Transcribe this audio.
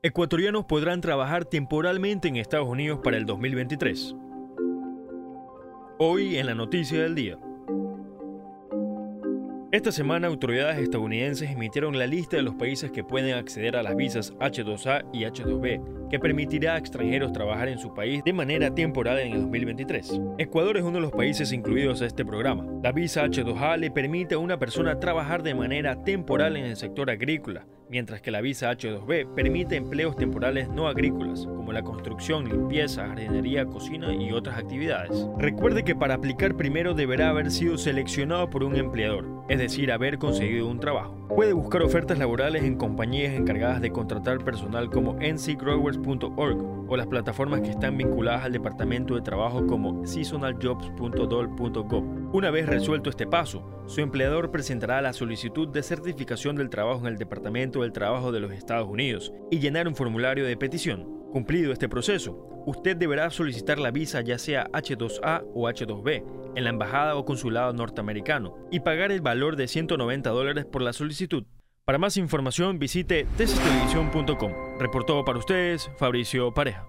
Ecuatorianos podrán trabajar temporalmente en Estados Unidos para el 2023. Hoy en la noticia del día. Esta semana autoridades estadounidenses emitieron la lista de los países que pueden acceder a las visas H2A y H2B, que permitirá a extranjeros trabajar en su país de manera temporal en el 2023. Ecuador es uno de los países incluidos a este programa. La visa H2A le permite a una persona trabajar de manera temporal en el sector agrícola, mientras que la visa H2B permite empleos temporales no agrícolas, como la construcción, limpieza, jardinería, cocina y otras actividades. Recuerde que para aplicar primero deberá haber sido seleccionado por un empleador, es decir, haber conseguido un trabajo. Puede buscar ofertas laborales en compañías encargadas de contratar personal como ncgrowers.org o las plataformas que están vinculadas al Departamento de Trabajo como seasonaljobs.dol.gov. Una vez resuelto este paso, su empleador presentará la solicitud de certificación del trabajo en el Departamento del Trabajo de los Estados Unidos y llenar un formulario de petición. Cumplido este proceso, usted deberá solicitar la visa ya sea H2A o H2B en la embajada o consulado norteamericano y pagar el valor de 190 dólares por la solicitud. Para más información visite testelevisión.com. Reportó para ustedes Fabricio Pareja.